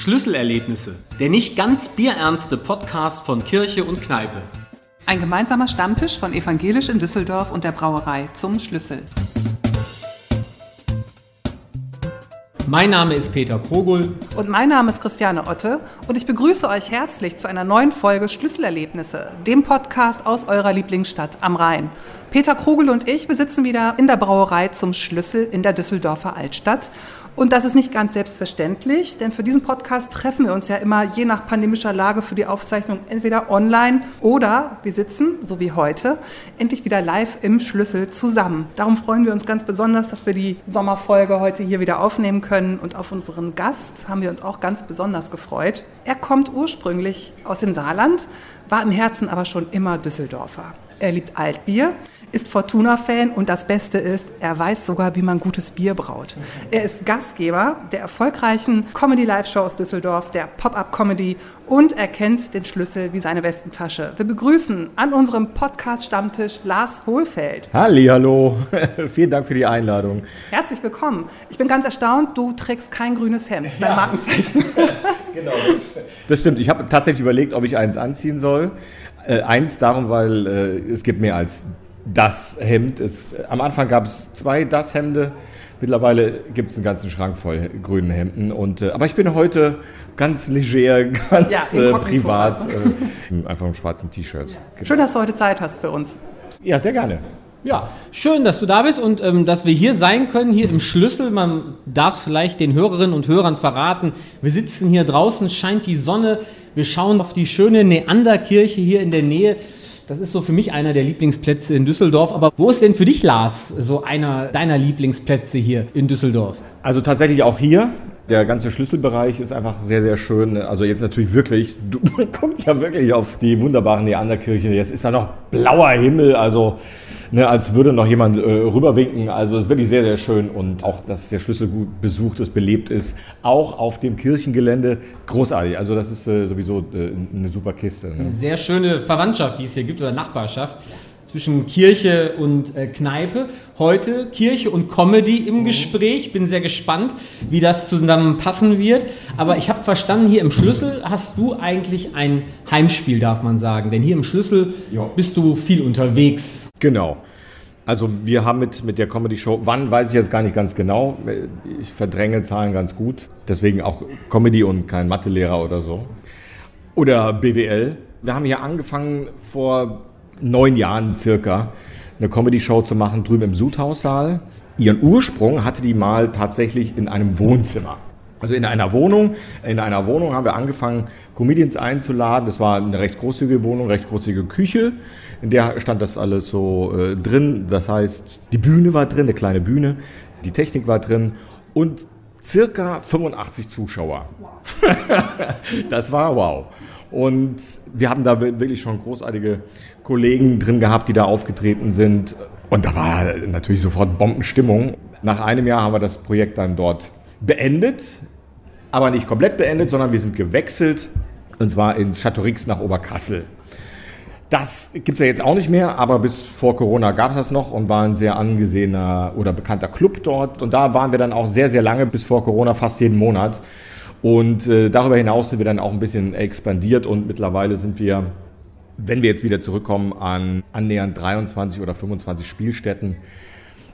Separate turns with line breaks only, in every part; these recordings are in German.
Schlüsselerlebnisse, der nicht ganz bierernste Podcast von Kirche und Kneipe.
Ein gemeinsamer Stammtisch von Evangelisch in Düsseldorf und der Brauerei zum Schlüssel.
Mein Name ist Peter Krogul.
Und mein Name ist Christiane Otte und ich begrüße euch herzlich zu einer neuen Folge Schlüsselerlebnisse, dem Podcast aus eurer Lieblingsstadt am Rhein. Peter Krogel und ich, wir sitzen wieder in der Brauerei zum Schlüssel in der Düsseldorfer Altstadt und das ist nicht ganz selbstverständlich, denn für diesen Podcast treffen wir uns ja immer je nach pandemischer Lage für die Aufzeichnung entweder online oder wir sitzen, so wie heute, endlich wieder live im Schlüssel zusammen. Darum freuen wir uns ganz besonders, dass wir die Sommerfolge heute hier wieder aufnehmen können und auf unseren Gast haben wir uns auch ganz besonders gefreut. Er kommt ursprünglich aus dem Saarland, war im Herzen aber schon immer Düsseldorfer. Er liebt Altbier ist Fortuna-Fan und das Beste ist, er weiß sogar, wie man gutes Bier braut. Er ist Gastgeber der erfolgreichen Comedy-Live-Show aus Düsseldorf, der Pop-Up-Comedy und er kennt den Schlüssel wie seine Westentasche. Wir begrüßen an unserem Podcast-Stammtisch Lars Hohlfeld.
Hallo, vielen Dank für die Einladung.
Herzlich willkommen. Ich bin ganz erstaunt, du trägst kein grünes Hemd, dein ja. Markenzeichen.
genau. Das stimmt. Ich habe tatsächlich überlegt, ob ich eins anziehen soll. Äh, eins darum, weil äh, es gibt mehr als das Hemd. Es, am Anfang gab es zwei das Hemde. Mittlerweile gibt es einen ganzen Schrank voll grünen Hemden. Und, äh, aber ich bin heute ganz leger, ganz ja, äh, privat. Äh, einfach im schwarzen T-Shirt. Ja.
Genau. Schön, dass du heute Zeit hast für uns.
Ja, sehr gerne.
Ja, schön, dass du da bist und ähm, dass wir hier sein können, hier im Schlüssel. Man darf es vielleicht den Hörerinnen und Hörern verraten. Wir sitzen hier draußen, scheint die Sonne. Wir schauen auf die schöne Neanderkirche hier in der Nähe. Das ist so für mich einer der Lieblingsplätze in Düsseldorf. Aber wo ist denn für dich, Lars, so einer deiner Lieblingsplätze hier in Düsseldorf?
Also tatsächlich auch hier. Der ganze Schlüsselbereich ist einfach sehr, sehr schön. Also jetzt natürlich wirklich, du, man guckt ja wirklich auf die wunderbaren Neanderkirche. Jetzt ist da noch blauer Himmel, also ne, als würde noch jemand äh, rüberwinken. Also es ist wirklich sehr, sehr schön und auch, dass der Schlüssel gut besucht ist, belebt ist. Auch auf dem Kirchengelände großartig. Also das ist äh, sowieso äh, eine super Kiste. Ne?
Eine sehr schöne Verwandtschaft, die es hier gibt oder Nachbarschaft zwischen Kirche und äh, Kneipe. Heute Kirche und Comedy im mhm. Gespräch. Bin sehr gespannt, wie das zusammenpassen wird. Aber ich habe verstanden, hier im Schlüssel hast du eigentlich ein Heimspiel, darf man sagen. Denn hier im Schlüssel ja. bist du viel unterwegs.
Genau. Also wir haben mit, mit der Comedy-Show, wann weiß ich jetzt gar nicht ganz genau. Ich verdränge Zahlen ganz gut. Deswegen auch Comedy und kein Mathelehrer oder so. Oder BWL. Wir haben hier angefangen vor neun Jahren circa eine Comedy-Show zu machen drüben im Sudhaussaal. Ihren Ursprung hatte die mal tatsächlich in einem Wohnzimmer. Also in einer Wohnung, in einer Wohnung haben wir angefangen, Comedians einzuladen. Das war eine recht großzügige Wohnung, recht großzügige Küche. In der stand das alles so äh, drin. Das heißt, die Bühne war drin, eine kleine Bühne, die Technik war drin und circa 85 Zuschauer. das war wow. Und wir haben da wirklich schon großartige Kollegen drin gehabt, die da aufgetreten sind. Und da war natürlich sofort Bombenstimmung. Nach einem Jahr haben wir das Projekt dann dort beendet, aber nicht komplett beendet, sondern wir sind gewechselt und zwar ins Chateaurix nach Oberkassel. Das gibt es ja jetzt auch nicht mehr, aber bis vor Corona gab es das noch und war ein sehr angesehener oder bekannter Club dort. Und da waren wir dann auch sehr, sehr lange, bis vor Corona fast jeden Monat. Und äh, darüber hinaus sind wir dann auch ein bisschen expandiert und mittlerweile sind wir, wenn wir jetzt wieder zurückkommen, an annähernd 23 oder 25 Spielstätten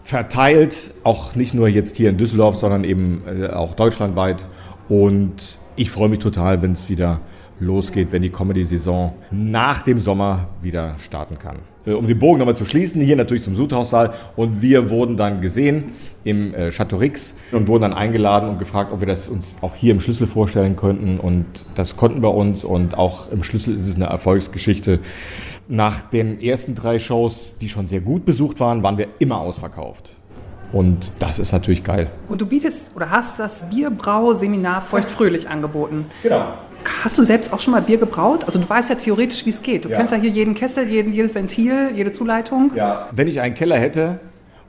verteilt, auch nicht nur jetzt hier in Düsseldorf, sondern eben äh, auch deutschlandweit. Und ich freue mich total, wenn es wieder losgeht, wenn die Comedy-Saison nach dem Sommer wieder starten kann. Äh, um den Bogen nochmal zu schließen, hier natürlich zum Sudhaussaal und wir wurden dann gesehen im äh, Chateau Rix und wurden dann eingeladen und gefragt, ob wir das uns auch hier im Schlüssel vorstellen könnten und das konnten wir uns und auch im Schlüssel ist es eine Erfolgsgeschichte. Nach den ersten drei Shows, die schon sehr gut besucht waren, waren wir immer ausverkauft. Und das ist natürlich geil.
Und du bietest oder hast das Bierbrau-Seminar Feuchtfröhlich angeboten.
Genau.
Hast du selbst auch schon mal Bier gebraut? Also du weißt ja theoretisch, wie es geht. Du ja. kennst ja hier jeden Kessel, jeden, jedes Ventil, jede Zuleitung.
Ja. Wenn ich einen Keller hätte,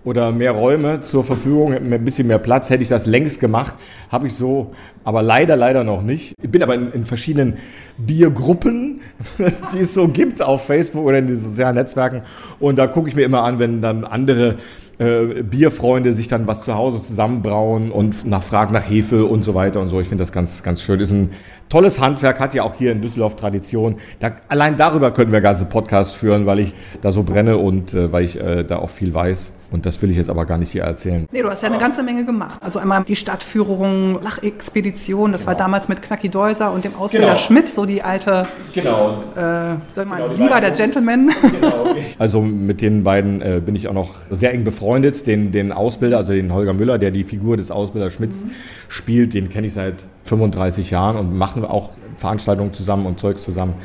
oder mehr Räume zur Verfügung, ein bisschen mehr Platz, hätte ich das längst gemacht. Habe ich so, aber leider, leider noch nicht. Ich bin aber in, in verschiedenen Biergruppen, die es so gibt auf Facebook oder in den sozialen Netzwerken. Und da gucke ich mir immer an, wenn dann andere äh, Bierfreunde sich dann was zu Hause zusammenbrauen und nach Fragen nach Hefe und so weiter und so. Ich finde das ganz, ganz schön. Ist ein tolles Handwerk, hat ja auch hier in Düsseldorf Tradition. Da, allein darüber könnten wir ganze Podcast führen, weil ich da so brenne und äh, weil ich äh, da auch viel weiß. Und das will ich jetzt aber gar nicht hier erzählen.
Nee, du hast ja eine ganze Menge gemacht. Also einmal die Stadtführung, Lachexpedition, das genau. war damals mit Knacki Deuser und dem Ausbilder genau. Schmidt, so die alte,
genau.
äh, sag mal, genau, Liga der Gentlemen. Genau.
Also mit den beiden äh, bin ich auch noch sehr eng befreundet. Den, den Ausbilder, also den Holger Müller, der die Figur des Ausbilders Schmidts mhm. spielt, den kenne ich seit 35 Jahren und machen auch Veranstaltungen zusammen und Zeugs zusammen.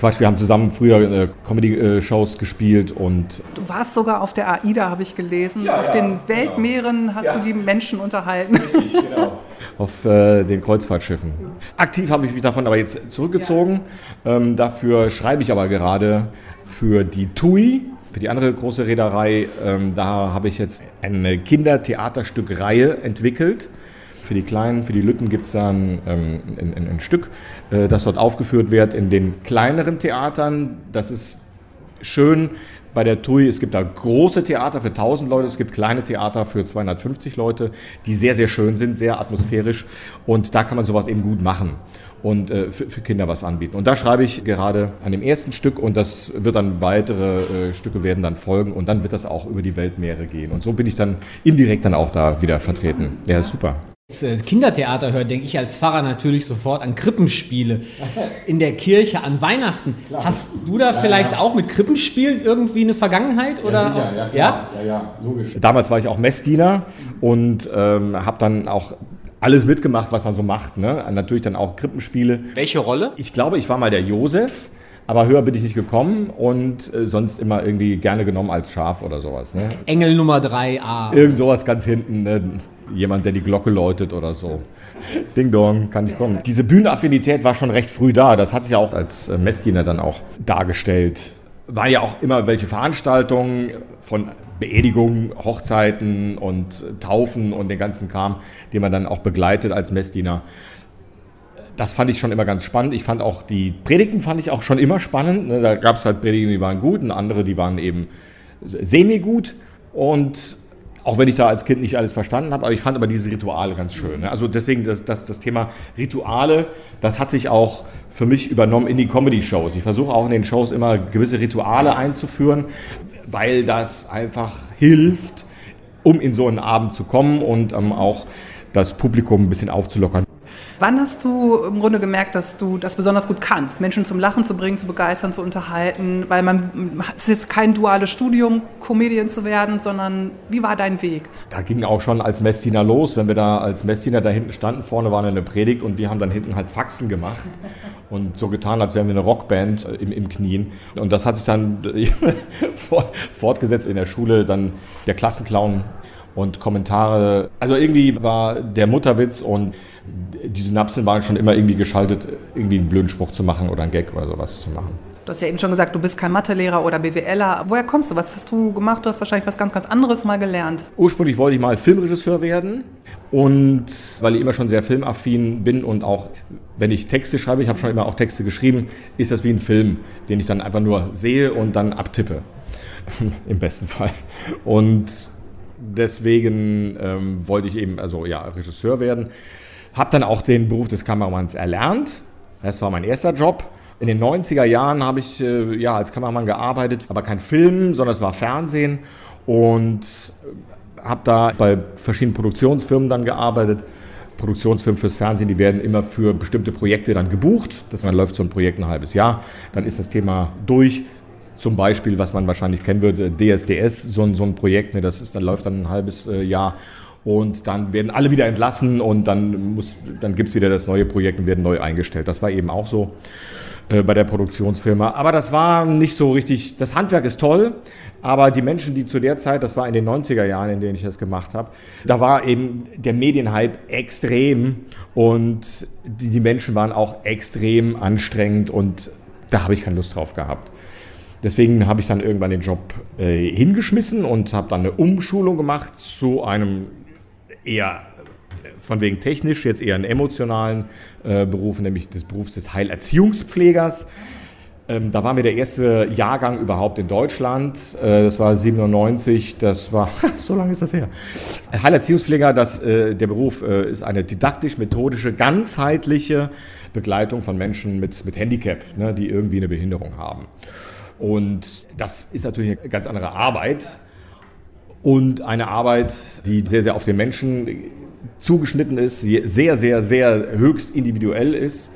Quatsch, wir haben zusammen früher äh, Comedy-Shows gespielt und.
Du warst sogar auf der AIDA, habe ich gelesen. Ja, auf ja, den genau. Weltmeeren genau. hast ja. du die Menschen unterhalten. Richtig,
genau. auf äh, den Kreuzfahrtschiffen. Aktiv habe ich mich davon aber jetzt zurückgezogen. Ähm, dafür schreibe ich aber gerade für die TUI, für die andere große Reederei. Ähm, da habe ich jetzt eine Kindertheaterstückreihe entwickelt für die Kleinen, für die Lütten gibt es dann ähm, ein, ein, ein, Stück, äh, das dort aufgeführt wird in den kleineren Theatern. Das ist schön bei der TUI. Es gibt da große Theater für 1000 Leute, es gibt kleine Theater für 250 Leute, die sehr, sehr schön sind, sehr atmosphärisch. Und da kann man sowas eben gut machen und äh, für, für, Kinder was anbieten. Und da schreibe ich gerade an dem ersten Stück und das wird dann weitere äh, Stücke werden dann folgen und dann wird das auch über die Weltmeere gehen. Und so bin ich dann indirekt dann auch da wieder vertreten. Ja, super.
Äh, Kindertheater höre, denke ich als Pfarrer natürlich sofort an Krippenspiele in der Kirche, an Weihnachten. Klar. Hast du da ja, vielleicht ja. auch mit Krippenspielen irgendwie eine Vergangenheit? Oder ja, sicher,
ja, ja? ja, ja, logisch. Damals war ich auch Messdiener und ähm, habe dann auch alles mitgemacht, was man so macht. Ne? Natürlich dann auch Krippenspiele.
Welche Rolle?
Ich glaube, ich war mal der Josef. Aber höher bin ich nicht gekommen und äh, sonst immer irgendwie gerne genommen als Schaf oder sowas. Ne?
Engel Nummer 3a.
Irgend sowas ganz hinten. Ne? jemand, der die Glocke läutet oder so. Ding Dong, kann ich kommen. Diese Bühnenaffinität war schon recht früh da. Das hat sich ja auch als äh, Messdiener dann auch dargestellt. War ja auch immer welche Veranstaltungen von Beerdigungen, Hochzeiten und Taufen und den ganzen Kram, den man dann auch begleitet als Messdiener. Das fand ich schon immer ganz spannend. Ich fand auch die Predigten fand ich auch schon immer spannend. Ne, da gab es halt Predigten, die waren gut und andere, die waren eben semi-gut. Und auch wenn ich da als Kind nicht alles verstanden habe, aber ich fand aber diese Rituale ganz schön. Ne? Also deswegen das, das, das Thema Rituale, das hat sich auch für mich übernommen in die Comedy-Shows. Ich versuche auch in den Shows immer gewisse Rituale einzuführen, weil das einfach hilft, um in so einen Abend zu kommen und ähm, auch das Publikum ein bisschen aufzulockern.
Wann hast du im Grunde gemerkt, dass du das besonders gut kannst, Menschen zum Lachen zu bringen, zu begeistern, zu unterhalten? Weil man, es ist kein duales Studium, Comedian zu werden, sondern wie war dein Weg?
Da ging auch schon als Messdiener los. Wenn wir da als Messdiener da hinten standen, vorne war eine Predigt und wir haben dann hinten halt Faxen gemacht und so getan, als wären wir eine Rockband äh, im, im Knien. Und das hat sich dann fortgesetzt in der Schule, dann der Klassenclown und Kommentare. Also irgendwie war der Mutterwitz und die Synapsen waren schon immer irgendwie geschaltet, irgendwie einen blöden Spruch zu machen oder einen Gag oder sowas zu machen.
Du hast ja eben schon gesagt, du bist kein Mathelehrer oder BWLer. Woher kommst du? Was hast du gemacht? Du hast wahrscheinlich was ganz, ganz anderes mal gelernt.
Ursprünglich wollte ich mal Filmregisseur werden. Und weil ich immer schon sehr filmaffin bin und auch, wenn ich Texte schreibe, ich habe schon immer auch Texte geschrieben, ist das wie ein Film, den ich dann einfach nur sehe und dann abtippe. Im besten Fall. Und deswegen ähm, wollte ich eben, also ja, Regisseur werden. Habe dann auch den Beruf des Kameramanns erlernt. Das war mein erster Job. In den 90er Jahren habe ich äh, ja, als Kameramann gearbeitet, aber kein Film, sondern es war Fernsehen. Und äh, habe da bei verschiedenen Produktionsfirmen dann gearbeitet. Produktionsfirmen fürs Fernsehen, die werden immer für bestimmte Projekte dann gebucht. Das, dann läuft so ein Projekt ein halbes Jahr. Dann ist das Thema durch. Zum Beispiel, was man wahrscheinlich kennen würde, DSDS, so ein, so ein Projekt, ne, das ist, dann läuft dann ein halbes äh, Jahr und dann werden alle wieder entlassen und dann, dann gibt es wieder das neue Projekt und werden neu eingestellt. Das war eben auch so äh, bei der Produktionsfirma. Aber das war nicht so richtig, das Handwerk ist toll, aber die Menschen, die zu der Zeit, das war in den 90er Jahren, in denen ich das gemacht habe, da war eben der Medienhype extrem und die, die Menschen waren auch extrem anstrengend und da habe ich keine Lust drauf gehabt. Deswegen habe ich dann irgendwann den Job äh, hingeschmissen und habe dann eine Umschulung gemacht zu einem eher von wegen technisch, jetzt eher einen emotionalen äh, Beruf, nämlich des Berufs des Heilerziehungspflegers. Ähm, da waren wir der erste Jahrgang überhaupt in Deutschland. Äh, das war 97, das war, so lange ist das her. Heilerziehungspfleger, das, äh, der Beruf äh, ist eine didaktisch-methodische, ganzheitliche Begleitung von Menschen mit, mit Handicap, ne, die irgendwie eine Behinderung haben. Und das ist natürlich eine ganz andere Arbeit und eine Arbeit, die sehr, sehr auf den Menschen zugeschnitten ist, sehr, sehr, sehr höchst individuell ist.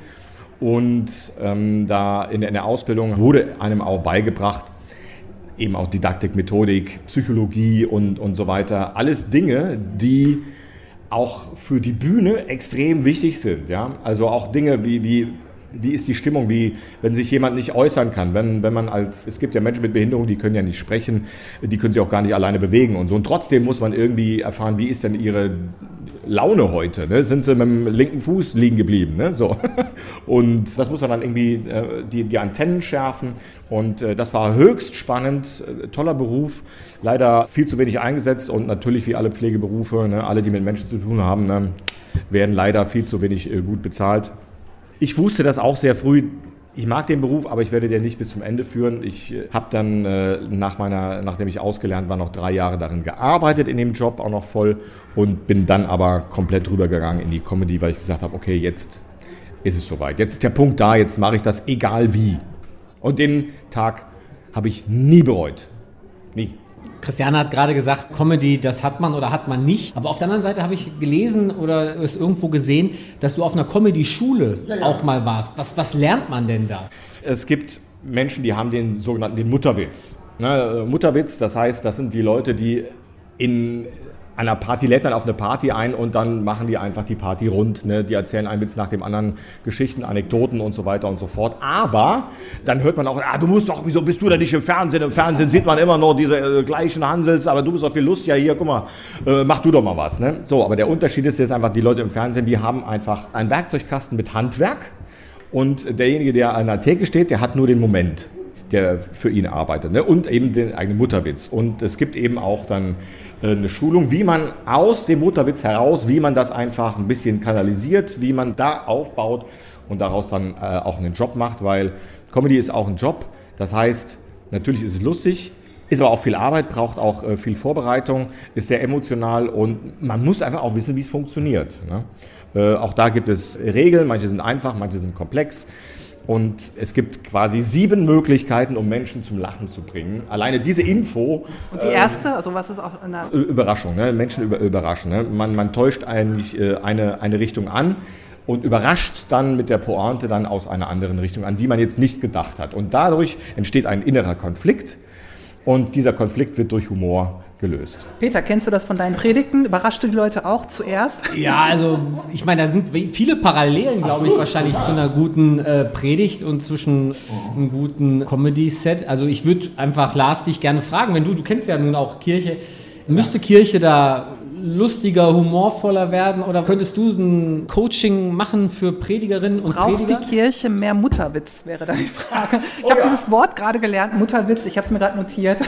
Und ähm, da in, in der Ausbildung wurde einem auch beigebracht, eben auch Didaktik, Methodik, Psychologie und, und so weiter. Alles Dinge, die auch für die Bühne extrem wichtig sind. Ja? Also auch Dinge wie, wie wie ist die Stimmung, wie, wenn sich jemand nicht äußern kann, wenn, wenn man als, es gibt ja Menschen mit Behinderung, die können ja nicht sprechen, die können sich auch gar nicht alleine bewegen und so. Und trotzdem muss man irgendwie erfahren, wie ist denn ihre Laune heute? Ne? Sind sie mit dem linken Fuß liegen geblieben? Ne? So. Und das muss man dann irgendwie äh, die, die Antennen schärfen. Und äh, das war höchst spannend, äh, toller Beruf, leider viel zu wenig eingesetzt und natürlich wie alle Pflegeberufe, ne? alle, die mit Menschen zu tun haben, ne? werden leider viel zu wenig äh, gut bezahlt. Ich wusste das auch sehr früh. Ich mag den Beruf, aber ich werde den nicht bis zum Ende führen. Ich äh, habe dann äh, nach meiner, nachdem ich ausgelernt war, noch drei Jahre darin gearbeitet in dem Job, auch noch voll und bin dann aber komplett rübergegangen in die Comedy, weil ich gesagt habe, okay, jetzt ist es soweit. Jetzt ist der Punkt da, jetzt mache ich das egal wie. Und den Tag habe ich nie bereut. Nie.
Christiane hat gerade gesagt, Comedy, das hat man oder hat man nicht. Aber auf der anderen Seite habe ich gelesen oder es irgendwo gesehen, dass du auf einer Comedy-Schule ja, ja. auch mal warst. Was, was lernt man denn da?
Es gibt Menschen, die haben den sogenannten den Mutterwitz. Ne, Mutterwitz, das heißt, das sind die Leute, die in einer Party lädt man auf eine Party ein und dann machen die einfach die Party rund. Ne? Die erzählen einen Witz nach dem anderen, Geschichten, Anekdoten und so weiter und so fort. Aber dann hört man auch, ah, du musst doch, wieso bist du da nicht im Fernsehen? Im Fernsehen sieht man immer nur diese äh, gleichen Hansels, aber du bist doch viel Lust. Ja, hier, guck mal, äh, mach du doch mal was. Ne? So, aber der Unterschied ist jetzt einfach, die Leute im Fernsehen, die haben einfach einen Werkzeugkasten mit Handwerk und derjenige, der an der Theke steht, der hat nur den Moment der für ihn arbeitet. Ne? Und eben den eigenen Mutterwitz. Und es gibt eben auch dann eine Schulung, wie man aus dem Mutterwitz heraus, wie man das einfach ein bisschen kanalisiert, wie man da aufbaut und daraus dann äh, auch einen Job macht, weil Comedy ist auch ein Job. Das heißt, natürlich ist es lustig, ist aber auch viel Arbeit, braucht auch äh, viel Vorbereitung, ist sehr emotional und man muss einfach auch wissen, wie es funktioniert. Ne? Äh, auch da gibt es Regeln, manche sind einfach, manche sind komplex. Und es gibt quasi sieben Möglichkeiten, um Menschen zum Lachen zu bringen. Alleine diese Info.
Und die erste, äh, also was ist auch eine
Überraschung, ne? Menschen über, überraschen. Ne? Man, man täuscht eigentlich äh, eine, eine Richtung an und überrascht dann mit der Pointe dann aus einer anderen Richtung, an die man jetzt nicht gedacht hat. Und dadurch entsteht ein innerer Konflikt. Und dieser Konflikt wird durch Humor gelöst.
Peter, kennst du das von deinen Predigten? Überrascht du die Leute auch zuerst?
Ja, also ich meine, da sind viele Parallelen, glaube ich, wahrscheinlich total. zu einer guten äh, Predigt und zwischen einem guten Comedy-Set. Also ich würde einfach Lars dich gerne fragen, wenn du, du kennst ja nun auch Kirche, müsste Kirche da lustiger, humorvoller werden? Oder könntest du ein Coaching machen für Predigerinnen und
Braucht
Prediger?
die Kirche mehr Mutterwitz, wäre da die Frage. Ich oh, habe ja. dieses Wort gerade gelernt, Mutterwitz, ich habe es mir gerade notiert.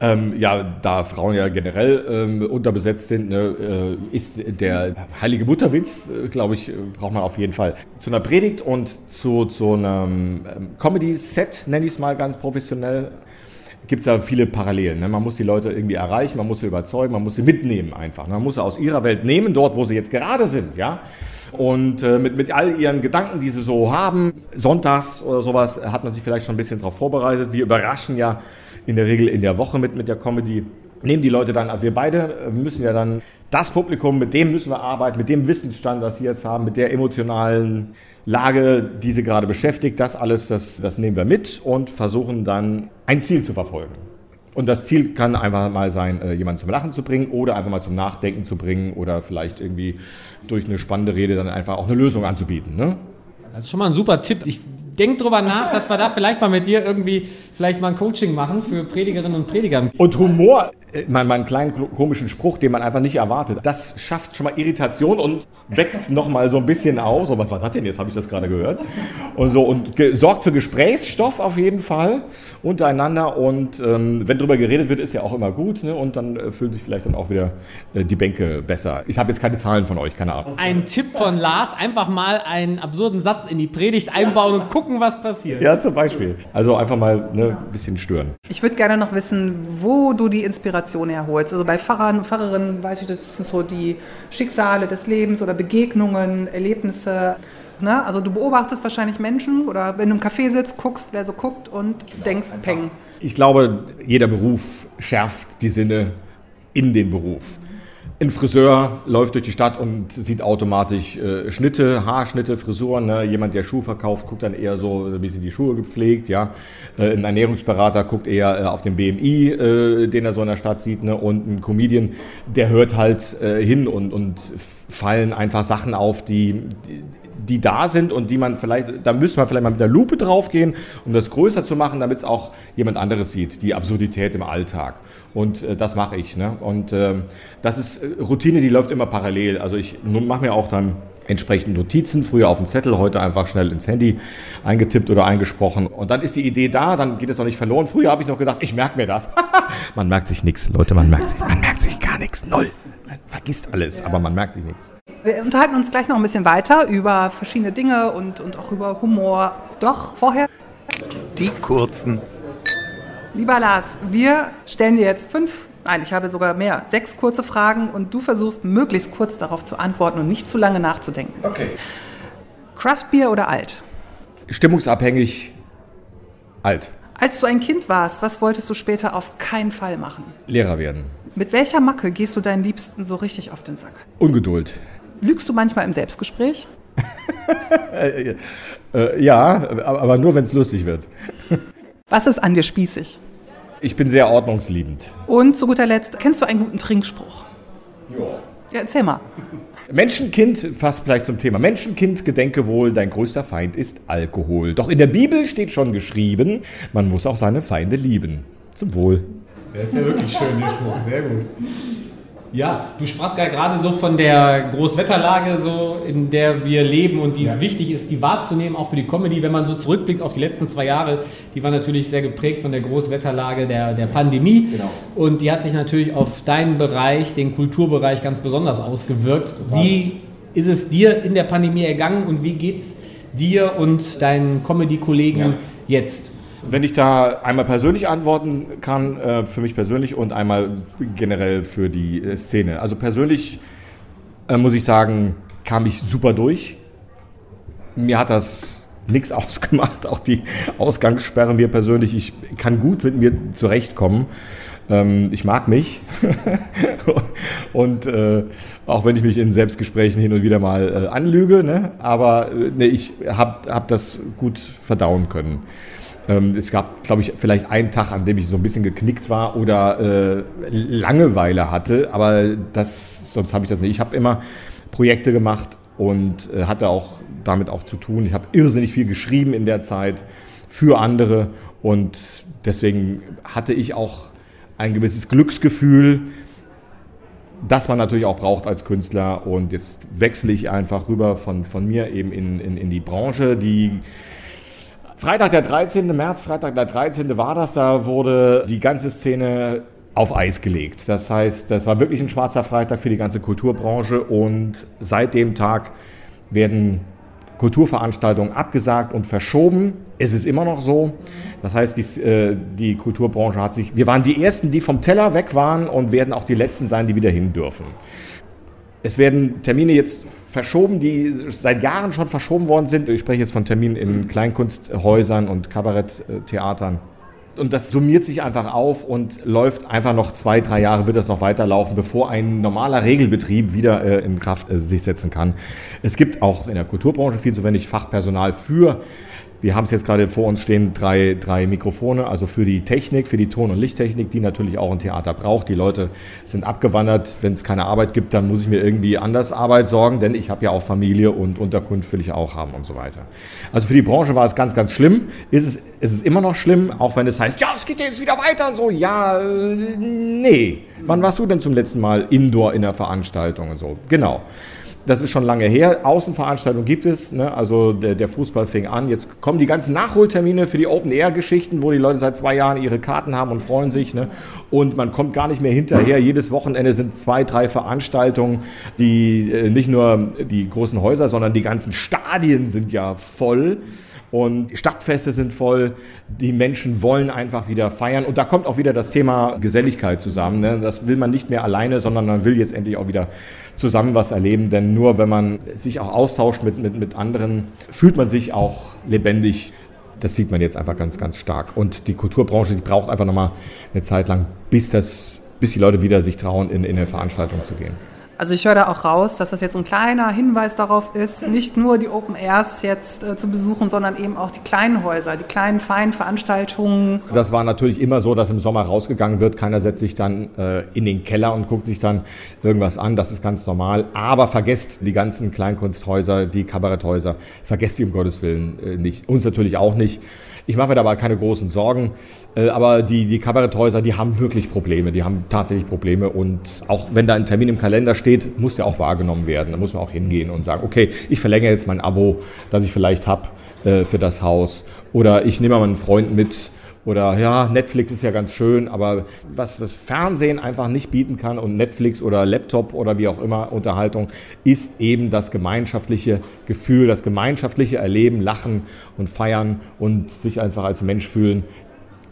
Ähm, ja, da Frauen ja generell ähm, unterbesetzt sind, ne, äh, ist der heilige Mutterwitz, äh, glaube ich, braucht man auf jeden Fall. Zu einer Predigt und zu, zu einem ähm, Comedy-Set, nenne ich es mal ganz professionell, gibt es ja viele Parallelen. Ne? Man muss die Leute irgendwie erreichen, man muss sie überzeugen, man muss sie mitnehmen einfach. Ne? Man muss sie aus ihrer Welt nehmen, dort, wo sie jetzt gerade sind. Ja? Und äh, mit, mit all ihren Gedanken, die sie so haben, sonntags oder sowas, hat man sich vielleicht schon ein bisschen darauf vorbereitet. Wir überraschen ja in der Regel in der Woche mit, mit der Comedy. Nehmen die Leute dann, wir beide müssen ja dann das Publikum, mit dem müssen wir arbeiten, mit dem Wissensstand, was sie jetzt haben, mit der emotionalen Lage, die sie gerade beschäftigt, das alles, das, das nehmen wir mit und versuchen dann ein Ziel zu verfolgen. Und das Ziel kann einfach mal sein, äh, jemanden zum Lachen zu bringen oder einfach mal zum Nachdenken zu bringen oder vielleicht irgendwie durch eine spannende Rede dann einfach auch eine Lösung anzubieten. Ne?
Das ist schon mal ein super Tipp. Ich denke drüber nach, dass wir da vielleicht mal mit dir irgendwie vielleicht mal ein Coaching machen für Predigerinnen und Prediger.
Und Humor mal, mal einen kleinen komischen Spruch, den man einfach nicht erwartet. Das schafft schon mal Irritation und weckt noch mal so ein bisschen aus. So, was war das denn jetzt? Habe ich das gerade gehört? Und so und sorgt für Gesprächsstoff auf jeden Fall untereinander. Und ähm, wenn darüber geredet wird, ist ja auch immer gut. Ne? Und dann äh, fühlen sich vielleicht dann auch wieder äh, die Bänke besser. Ich habe jetzt keine Zahlen von euch, keine Ahnung.
Ein Tipp von Lars: Einfach mal einen absurden Satz in die Predigt einbauen und gucken, was passiert.
Ja, zum Beispiel. Also einfach mal ne, ein bisschen stören.
Ich würde gerne noch wissen, wo du die Inspiration herholst. Also bei Pfarrern, Pfarrerinnen weiß ich, das sind so die Schicksale des Lebens oder Begegnungen, Erlebnisse. Ne? Also du beobachtest wahrscheinlich Menschen oder wenn du im Café sitzt, guckst, wer so guckt und genau, denkst, peng.
Ich glaube, jeder Beruf schärft die Sinne in dem Beruf. Ein Friseur läuft durch die Stadt und sieht automatisch äh, Schnitte, Haarschnitte, Frisuren. Ne? Jemand, der Schuh verkauft, guckt dann eher so, wie sind die Schuhe gepflegt. Ja? Äh, ein Ernährungsberater guckt eher äh, auf den BMI, äh, den er so in der Stadt sieht. Ne? Und ein Comedian, der hört halt äh, hin und, und fallen einfach Sachen auf, die, die da sind und die man vielleicht, da müssen wir vielleicht mal mit der Lupe draufgehen, um das größer zu machen, damit es auch jemand anderes sieht, die Absurdität im Alltag. Und äh, das mache ich. Ne? Und äh, das ist äh, Routine, die läuft immer parallel. Also ich mache mir auch dann entsprechend Notizen, früher auf dem Zettel, heute einfach schnell ins Handy eingetippt oder eingesprochen. Und dann ist die Idee da, dann geht es auch nicht verloren. Früher habe ich noch gedacht, ich merke mir das. man merkt sich nichts, Leute, man merkt sich, man merkt sich gar nichts, null. Man vergisst alles, aber man merkt sich nichts.
Wir unterhalten uns gleich noch ein bisschen weiter über verschiedene Dinge und, und auch über Humor. Doch vorher.
Die kurzen.
Lieber Lars, wir stellen dir jetzt fünf, nein, ich habe sogar mehr, sechs kurze Fragen und du versuchst möglichst kurz darauf zu antworten und nicht zu lange nachzudenken.
Okay.
Craftbier oder alt?
Stimmungsabhängig alt.
Als du ein Kind warst, was wolltest du später auf keinen Fall machen?
Lehrer werden.
Mit welcher Macke gehst du deinen Liebsten so richtig auf den Sack?
Ungeduld.
Lügst du manchmal im Selbstgespräch?
äh, äh, ja, aber nur, wenn es lustig wird.
Was ist an dir spießig?
Ich bin sehr ordnungsliebend.
Und zu guter Letzt, kennst du einen guten Trinkspruch? Ja. Ja, erzähl mal.
Menschenkind, fast vielleicht zum Thema. Menschenkind, gedenke wohl, dein größter Feind ist Alkohol. Doch in der Bibel steht schon geschrieben, man muss auch seine Feinde lieben. Zum Wohl.
Der ist ja wirklich schön, der Spruch. Sehr gut. Ja, du sprachst gerade so von der Großwetterlage, so in der wir leben und die ja. es wichtig ist, die wahrzunehmen, auch für die Comedy. Wenn man so zurückblickt auf die letzten zwei Jahre, die waren natürlich sehr geprägt von der Großwetterlage der, der Pandemie. Genau. Und die hat sich natürlich auf deinen Bereich, den Kulturbereich, ganz besonders ausgewirkt. Total. Wie ist es dir in der Pandemie ergangen und wie geht es dir und deinen Comedy-Kollegen ja. jetzt?
Wenn ich da einmal persönlich antworten kann, äh, für mich persönlich und einmal generell für die äh, Szene. Also persönlich äh, muss ich sagen, kam ich super durch. Mir hat das nichts ausgemacht, auch die Ausgangssperre mir persönlich. Ich kann gut mit mir zurechtkommen. Ähm, ich mag mich. und äh, auch wenn ich mich in Selbstgesprächen hin und wieder mal äh, anlüge, ne? aber äh, ne, ich habe hab das gut verdauen können. Ähm, es gab, glaube ich, vielleicht einen Tag, an dem ich so ein bisschen geknickt war oder äh, Langeweile hatte, aber das, sonst habe ich das nicht. Ich habe immer Projekte gemacht und äh, hatte auch damit auch zu tun. Ich habe irrsinnig viel geschrieben in der Zeit für andere und deswegen hatte ich auch ein gewisses Glücksgefühl, das man natürlich auch braucht als Künstler. Und jetzt wechsle ich einfach rüber von, von mir eben in, in, in die Branche, die Freitag, der 13. März, Freitag, der 13. war das, da wurde die ganze Szene auf Eis gelegt. Das heißt, das war wirklich ein schwarzer Freitag für die ganze Kulturbranche und seit dem Tag werden Kulturveranstaltungen abgesagt und verschoben. Es ist immer noch so. Das heißt, die, äh, die Kulturbranche hat sich, wir waren die Ersten, die vom Teller weg waren und werden auch die Letzten sein, die wieder hin dürfen. Es werden Termine jetzt verschoben, die seit Jahren schon verschoben worden sind. Ich spreche jetzt von Terminen in Kleinkunsthäusern und Kabaretttheatern. Und das summiert sich einfach auf und läuft einfach noch zwei, drei Jahre, wird das noch weiterlaufen, bevor ein normaler Regelbetrieb wieder äh, in Kraft äh, sich setzen kann. Es gibt auch in der Kulturbranche viel zu wenig Fachpersonal für Wir haben es jetzt gerade vor uns stehen, drei, drei Mikrofone, also für die Technik, für die Ton- und Lichttechnik, die natürlich auch ein Theater braucht. Die Leute sind abgewandert. Wenn es keine Arbeit gibt, dann muss ich mir irgendwie anders Arbeit sorgen, denn ich habe ja auch Familie und Unterkunft will ich auch haben und so weiter. Also für die Branche war es ganz, ganz schlimm. Ist es, ist es immer noch schlimm, auch wenn es heißt, ja, es geht jetzt wieder weiter und so. Ja, äh, nee. Wann warst du denn zum letzten Mal indoor in der Veranstaltung und so? Genau. Das ist schon lange her. Außenveranstaltungen gibt es. Ne? Also der, der, Fußball fing an. Jetzt kommen die ganzen Nachholtermine für die Open-Air-Geschichten, wo die Leute seit zwei Jahren ihre Karten haben und freuen sich. Ne? Und man kommt gar nicht mehr hinterher. Jedes Wochenende sind zwei, drei Veranstaltungen, die äh, nicht nur die großen Häuser, sondern die ganzen Stadien sind ja voll. Und Stadtfeste sind voll, die Menschen wollen einfach wieder feiern. Und da kommt auch wieder das Thema Geselligkeit zusammen. Ne? Das will man nicht mehr alleine, sondern man will jetzt endlich auch wieder zusammen was erleben. Denn nur wenn man sich auch austauscht mit, mit, mit anderen, fühlt man sich auch lebendig. Das sieht man jetzt einfach ganz, ganz stark. Und die Kulturbranche, die braucht einfach nochmal eine Zeit lang, bis, das, bis die Leute wieder sich trauen, in, in eine Veranstaltung zu gehen.
Also ich höre da auch raus, dass das jetzt ein kleiner Hinweis darauf ist, nicht nur die Open Airs jetzt äh, zu besuchen, sondern eben auch die kleinen Häuser, die kleinen feinen Veranstaltungen.
Das war natürlich immer so, dass im Sommer rausgegangen wird. Keiner setzt sich dann äh, in den Keller und guckt sich dann irgendwas an. Das ist ganz normal. Aber vergesst die ganzen Kleinkunsthäuser, die Kabaretthäuser. Vergesst die um Gottes Willen äh, nicht. Uns natürlich auch nicht. Ich mache mir dabei keine großen Sorgen. Äh, aber die, die Kabaretthäuser, die haben wirklich Probleme. Die haben tatsächlich Probleme. Und auch wenn da ein Termin im Kalender steht, muss der auch wahrgenommen werden. Da muss man auch hingehen und sagen, okay, ich verlängere jetzt mein Abo, das ich vielleicht habe äh, für das Haus. Oder ich nehme mal einen Freund mit. Oder ja, Netflix ist ja ganz schön, aber was das Fernsehen einfach nicht bieten kann und Netflix oder Laptop oder wie auch immer Unterhaltung, ist eben das gemeinschaftliche Gefühl, das gemeinschaftliche Erleben, Lachen und Feiern und sich einfach als Mensch fühlen.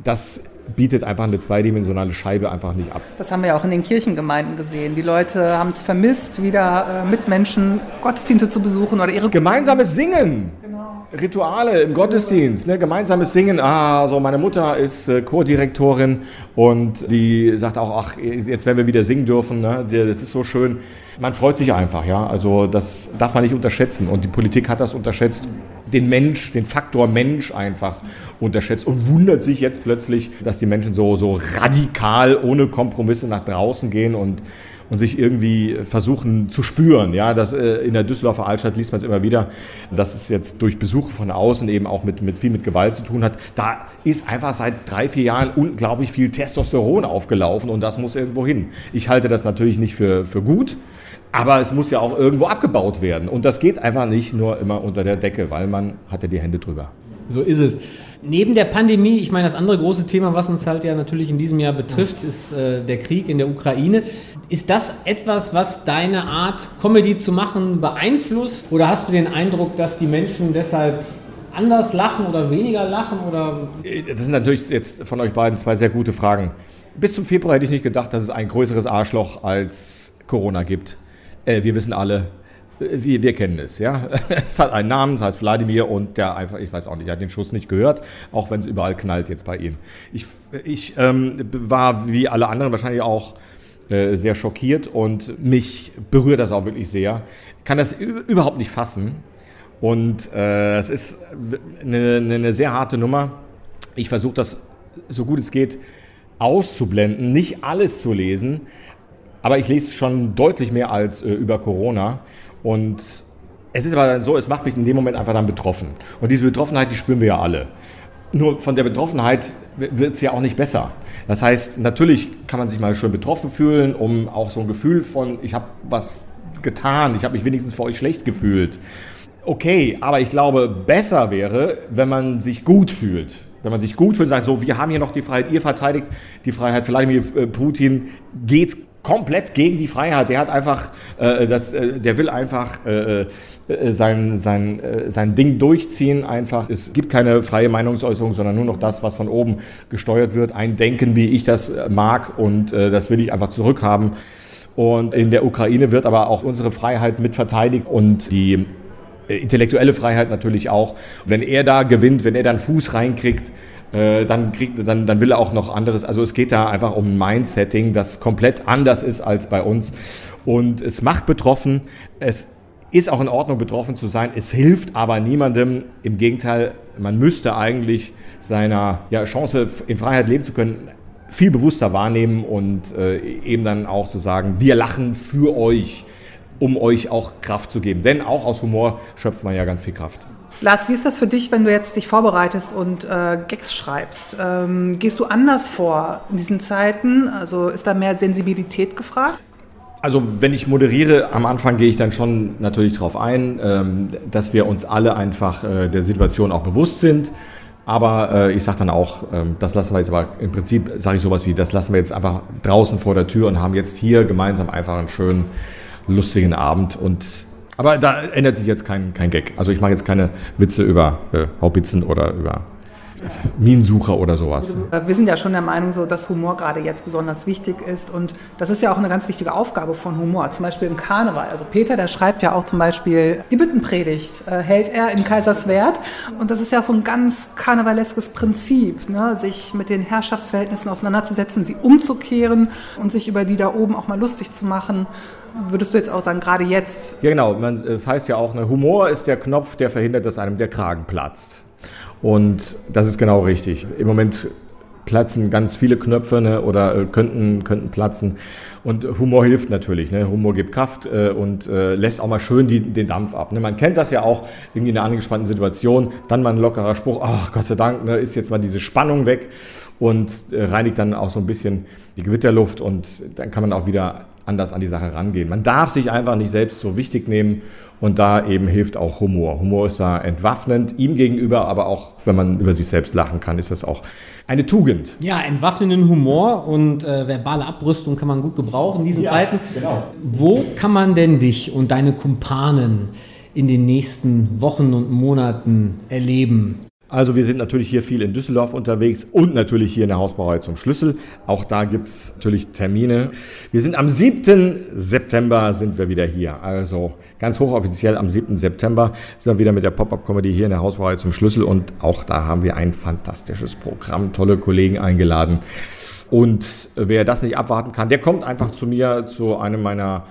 Das bietet einfach eine zweidimensionale Scheibe einfach nicht ab.
Das haben wir ja auch in den Kirchengemeinden gesehen. Die Leute haben es vermisst, wieder äh, mit Menschen Gottesdienste zu besuchen oder ihre
gemeinsames Singen. Genau. Rituale im Gottesdienst, ne? gemeinsames Singen. Ah, so meine Mutter ist äh, Chordirektorin und die sagt auch, ach, jetzt werden wir wieder singen dürfen. Ne? Das ist so schön. Man freut sich einfach, ja. Also das darf man nicht unterschätzen und die Politik hat das unterschätzt den Mensch, den Faktor Mensch einfach unterschätzt und wundert sich jetzt plötzlich, dass die Menschen so, so radikal ohne Kompromisse nach draußen gehen und und sich irgendwie versuchen zu spüren. Ja, das, äh, in der Düsseldorfer Altstadt liest man es immer wieder, dass es jetzt durch Besuche von außen eben auch mit, mit viel mit Gewalt zu tun hat. Da ist einfach seit drei, vier Jahren unglaublich viel Testosteron aufgelaufen und das muss irgendwo hin. Ich halte das natürlich nicht für, für gut. Aber es muss ja auch irgendwo abgebaut werden. Und das geht einfach nicht nur immer unter der Decke, weil man hat ja die Hände drüber.
So ist es. Neben der Pandemie, ich meine, das andere große Thema, was uns halt ja natürlich in diesem Jahr betrifft, ist äh, der Krieg in der Ukraine. Ist das etwas, was deine Art, Comedy zu machen, beeinflusst? Oder hast du den Eindruck, dass die Menschen deshalb anders lachen oder weniger lachen? Oder?
Das sind natürlich jetzt von euch beiden zwei sehr gute Fragen. Bis zum Februar hätte ich nicht gedacht, dass es ein größeres Arschloch als Corona gibt. Äh, wir wissen alle, äh, wir, wir kennen es, ja. Es hat einen Namen, es heißt Wladimir und der einfach, ich weiß auch nicht, er hat den Schuss nicht gehört, auch wenn es überall knallt jetzt bei ihm. Ich, ich ähm, war wie alle anderen wahrscheinlich auch äh, sehr schockiert und mich berührt das auch wirklich sehr. Kann das überhaupt nicht fassen und äh, es ist eine, eine sehr harte Nummer. Ich versuche das so gut es geht auszublenden, nicht alles zu lesen, aber ich lese schon deutlich mehr als äh, über Corona. Und es ist aber so, es macht mich in dem Moment einfach dann betroffen. Und diese Betroffenheit, die spüren wir ja alle. Nur von der Betroffenheit wird es ja auch nicht besser. Das heißt, natürlich kann man sich mal schön betroffen fühlen, um auch so ein Gefühl von, ich habe was getan, ich habe mich wenigstens für euch schlecht gefühlt. Okay, aber ich glaube, besser wäre, wenn man sich gut fühlt. Wenn man sich gut fühlt und sagt, so, wir haben hier noch die Freiheit, ihr verteidigt die Freiheit, Wladimir äh, Putin geht komplett gegen die Freiheit. Der hat einfach, äh, das, äh, der will einfach äh, äh, sein, sein, äh, sein Ding durchziehen. Einfach, es gibt keine freie Meinungsäußerung, sondern nur noch das, was von oben gesteuert wird. Ein Denken, wie ich das äh, mag, und äh, das will ich einfach zurückhaben. Und in der Ukraine wird aber auch unsere Freiheit mit verteidigt und die intellektuelle Freiheit natürlich auch. Wenn er da gewinnt, wenn er dann Fuß reinkriegt, äh, dann, kriegt, dann, dann will er auch noch anderes. Also es geht da einfach um ein Mindsetting, das komplett anders ist als bei uns. Und es macht betroffen. Es Ist auch in Ordnung, betroffen zu sein. Es hilft aber niemandem. Im Gegenteil, man müsste eigentlich seiner ja, Chance, in Freiheit leben zu können, viel bewusster wahrnehmen und äh, eben dann auch zu sagen, wir lachen für euch, um euch auch Kraft zu geben. Denn auch aus Humor schöpft man ja ganz viel Kraft.
Lars, wie ist das für dich, wenn du jetzt dich vorbereitest und äh, Gags schreibst? Ähm, gehst du anders vor in diesen Zeiten? Also ist da mehr Sensibilität gefragt?
Also wenn ich moderiere, am Anfang gehe ich dann schon natürlich darauf ein, ähm, dass wir uns alle einfach äh, der Situation auch bewusst sind. Aber äh, ich sage dann auch, ähm, das lassen wir jetzt aber im Prinzip, sage ich sowas wie, das lassen wir jetzt einfach draußen vor der Tür und haben jetzt hier gemeinsam einfach einen schönen, lustigen Abend. Und aber da ändert sich jetzt kein, kein Gag. Also ich mache jetzt keine Witze über äh, Haubitzen oder über Minensucher oder sowas.
Wir sind ja schon der Meinung, so, dass Humor gerade jetzt besonders wichtig ist und das ist ja auch eine ganz wichtige Aufgabe von Humor, zum Beispiel im Karneval. Also Peter, der schreibt ja auch zum Beispiel die Büttenpredigt, äh, hält er in Kaiserswerth und das ist ja so ein ganz karnevaleskes Prinzip, ne? sich mit den Herrschaftsverhältnissen auseinanderzusetzen, sie umzukehren und sich über die da oben auch mal lustig zu machen. Würdest du jetzt auch sagen, gerade jetzt?
Ja, genau. Es heißt ja auch, ne, Humor ist der Knopf, der verhindert, dass einem der Kragen platzt. Und das ist genau richtig. Im Moment platzen ganz viele Knöpfe ne, oder äh, könnten, könnten platzen. Und Humor hilft natürlich. Ne? Humor gibt Kraft äh, und äh, lässt auch mal schön die, den Dampf ab. Ne? Man kennt das ja auch irgendwie in einer angespannten Situation. Dann mal ein lockerer Spruch, ach Gott sei Dank, ne, ist jetzt mal diese Spannung weg und äh, reinigt dann auch so ein bisschen die Gewitterluft und dann kann man auch wieder anders an die Sache rangehen. Man darf sich einfach nicht selbst so wichtig nehmen und da eben hilft auch Humor. Humor ist da entwaffnend, ihm gegenüber, aber auch, wenn man über sich selbst lachen kann, ist das auch eine Tugend.
Ja, entwaffnenden Humor und äh, verbale Abrüstung kann man gut gebrauchen in diesen ja, Zeiten. Genau. Wo kann man denn dich und deine Kumpanen in den nächsten Wochen und Monaten erleben?
Also wir sind natürlich hier viel in Düsseldorf unterwegs und natürlich hier in der Hausbauerei zum Schlüssel. Auch da gibt es natürlich Termine. Wir sind am 7. September sind wir wieder hier. Also ganz hochoffiziell am 7. September sind wir wieder mit der Pop-Up-Comedy hier in der Hausbauerei zum Schlüssel und auch da haben wir ein fantastisches Programm, tolle Kollegen eingeladen. Und wer das nicht abwarten kann, der kommt einfach zu mir, zu einem meiner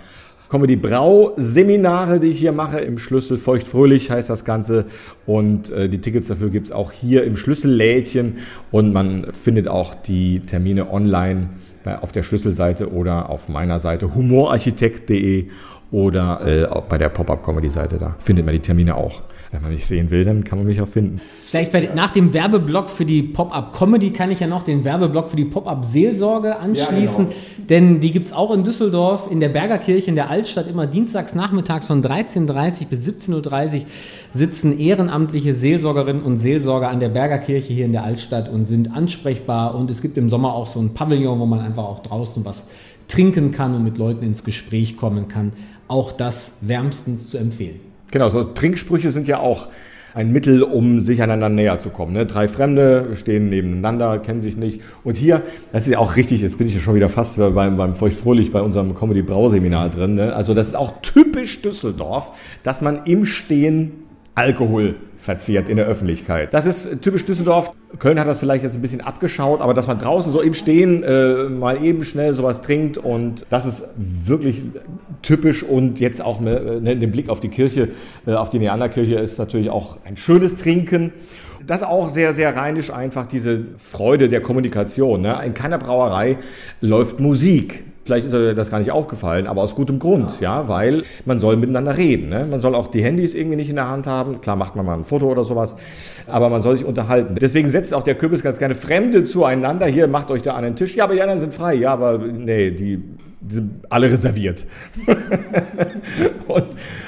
Comedy Brau Seminare, die ich hier mache. Im Schlüssel Feuchtfröhlich heißt das Ganze. Und äh, die Tickets dafür gibt es auch hier im Schlüssellädchen. Und man findet auch die Termine online bei, auf der Schlüsselseite oder auf meiner Seite humorarchitekt.de oder äh, bei der Pop-Up-Comedy-Seite, da findet man die Termine auch. Wenn man mich sehen will, dann kann man mich auch finden.
Vielleicht nach dem Werbeblock für die Pop-Up-Comedy kann ich ja noch den Werbeblock für die Pop-Up-Seelsorge anschließen. Ja, genau. Denn die gibt es auch in Düsseldorf in der Bergerkirche in der Altstadt immer dienstags nachmittags von 13.30 bis 17.30 Uhr sitzen ehrenamtliche Seelsorgerinnen und Seelsorger an der Bergerkirche hier in der Altstadt und sind ansprechbar. Und es gibt im Sommer auch so ein Pavillon, wo man einfach auch draußen was trinken kann und mit Leuten ins Gespräch kommen kann. Auch das wärmstens zu empfehlen.
Genau, so Trinksprüche sind ja auch ein Mittel, um sich einander näher zu kommen. Ne? Drei Fremde stehen nebeneinander, kennen sich nicht. Und hier, das ist ja auch richtig, jetzt bin ich ja schon wieder fast beim, beim Feuchtfröhlich bei unserem Comedy-Brau-Seminar drin. Ne? Also das ist auch typisch Düsseldorf, dass man im Stehen Alkohol verzehrt in der Öffentlichkeit. Das ist typisch Düsseldorf. Köln hat das vielleicht jetzt ein bisschen abgeschaut, aber dass man draußen so im Stehen äh, mal eben schnell sowas trinkt und das ist wirklich typisch und jetzt auch ne, ne den Blick auf die Kirche, äh, auf die Neanderkirche ist natürlich auch ein schönes Trinken. Das ist auch sehr, sehr rheinisch einfach, diese Freude der Kommunikation. Ne? In keiner Brauerei läuft Musik. Vielleicht ist euch das gar nicht aufgefallen, aber aus gutem Grund, ja, weil man soll miteinander reden. Ne? Man soll auch die Handys irgendwie nicht in der Hand haben. Klar macht man mal ein Foto oder sowas, aber man soll sich unterhalten. Deswegen setzt auch der Kürbis ganz gerne Fremde zueinander. Hier, macht euch da an den Tisch. Ja, aber die anderen sind frei. Ja, aber nee, die alle reserviert. und,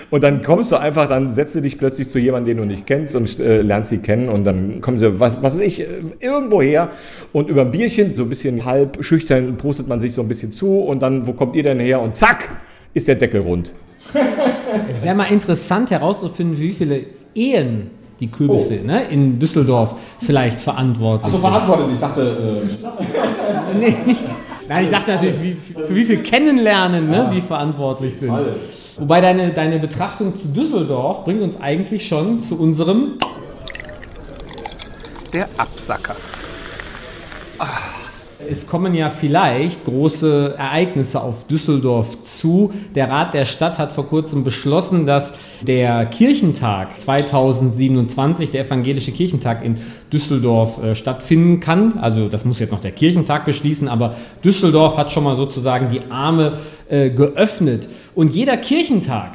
und dann kommst du einfach, dann setzt du dich plötzlich zu jemandem, den du nicht kennst und äh, lernst sie kennen und dann kommen sie, was, was weiß ich, äh, irgendwo her und über ein Bierchen, so ein bisschen halb schüchtern, prostet man sich so ein bisschen zu und dann, wo kommt ihr denn her? Und zack, ist der Deckel rund.
es wäre mal interessant herauszufinden, wie viele Ehen die Kürbisse oh. ne, in Düsseldorf vielleicht verantwortlich
Achso, verantwortlich, ich dachte. Äh,
nee, nicht. Nein, ich dachte natürlich, wie, für wie viel Kennenlernen ne, die verantwortlich sind. Wobei deine, deine Betrachtung zu Düsseldorf bringt uns eigentlich schon zu unserem.
Der Absacker.
Ah.
Es kommen ja vielleicht große Ereignisse auf Düsseldorf zu. Der Rat der Stadt hat vor kurzem beschlossen, dass der Kirchentag 2027, der evangelische Kirchentag in Düsseldorf äh, stattfinden kann. Also das muss jetzt noch der Kirchentag beschließen, aber Düsseldorf hat schon mal sozusagen die Arme äh, geöffnet. Und jeder Kirchentag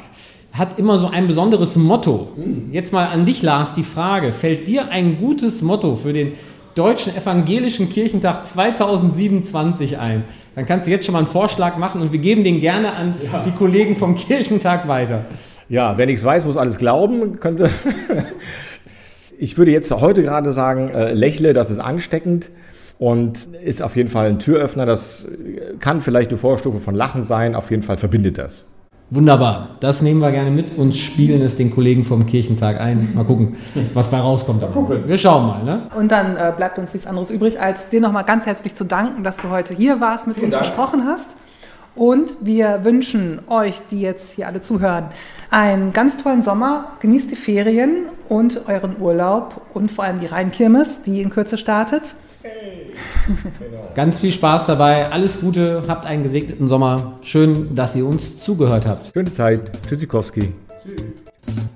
hat immer so ein besonderes Motto. Jetzt mal an dich, Lars, die Frage, fällt dir ein gutes Motto für den Deutschen Evangelischen Kirchentag 2027 ein? Dann kannst du jetzt schon mal einen Vorschlag machen und wir geben den gerne an ja. die Kollegen vom Kirchentag weiter.
Ja, wer nichts weiß, muss alles glauben. Könnte ich würde jetzt heute gerade sagen, äh, lächle, das ist ansteckend und ist auf jeden Fall ein Türöffner. Das kann vielleicht eine Vorstufe von Lachen sein. Auf jeden Fall verbindet das.
Wunderbar. Das nehmen wir gerne mit und spielen es den Kollegen vom Kirchentag ein. Mal gucken, was bei rauskommt. Wir schauen mal. Ne?
Und dann äh, bleibt uns nichts anderes übrig, als dir nochmal ganz herzlich zu danken, dass du heute hier warst, mit Vielen uns Dank. gesprochen hast. Und wir wünschen euch, die jetzt hier alle zuhören, einen ganz tollen Sommer. Genießt die Ferien und euren Urlaub und vor allem die Rheinkirmes, die in Kürze startet.
Ganz viel Spaß dabei, alles Gute, habt einen gesegneten Sommer. Schön, dass ihr uns zugehört habt.
Schöne Zeit. Tschüssikowski. Tschüss.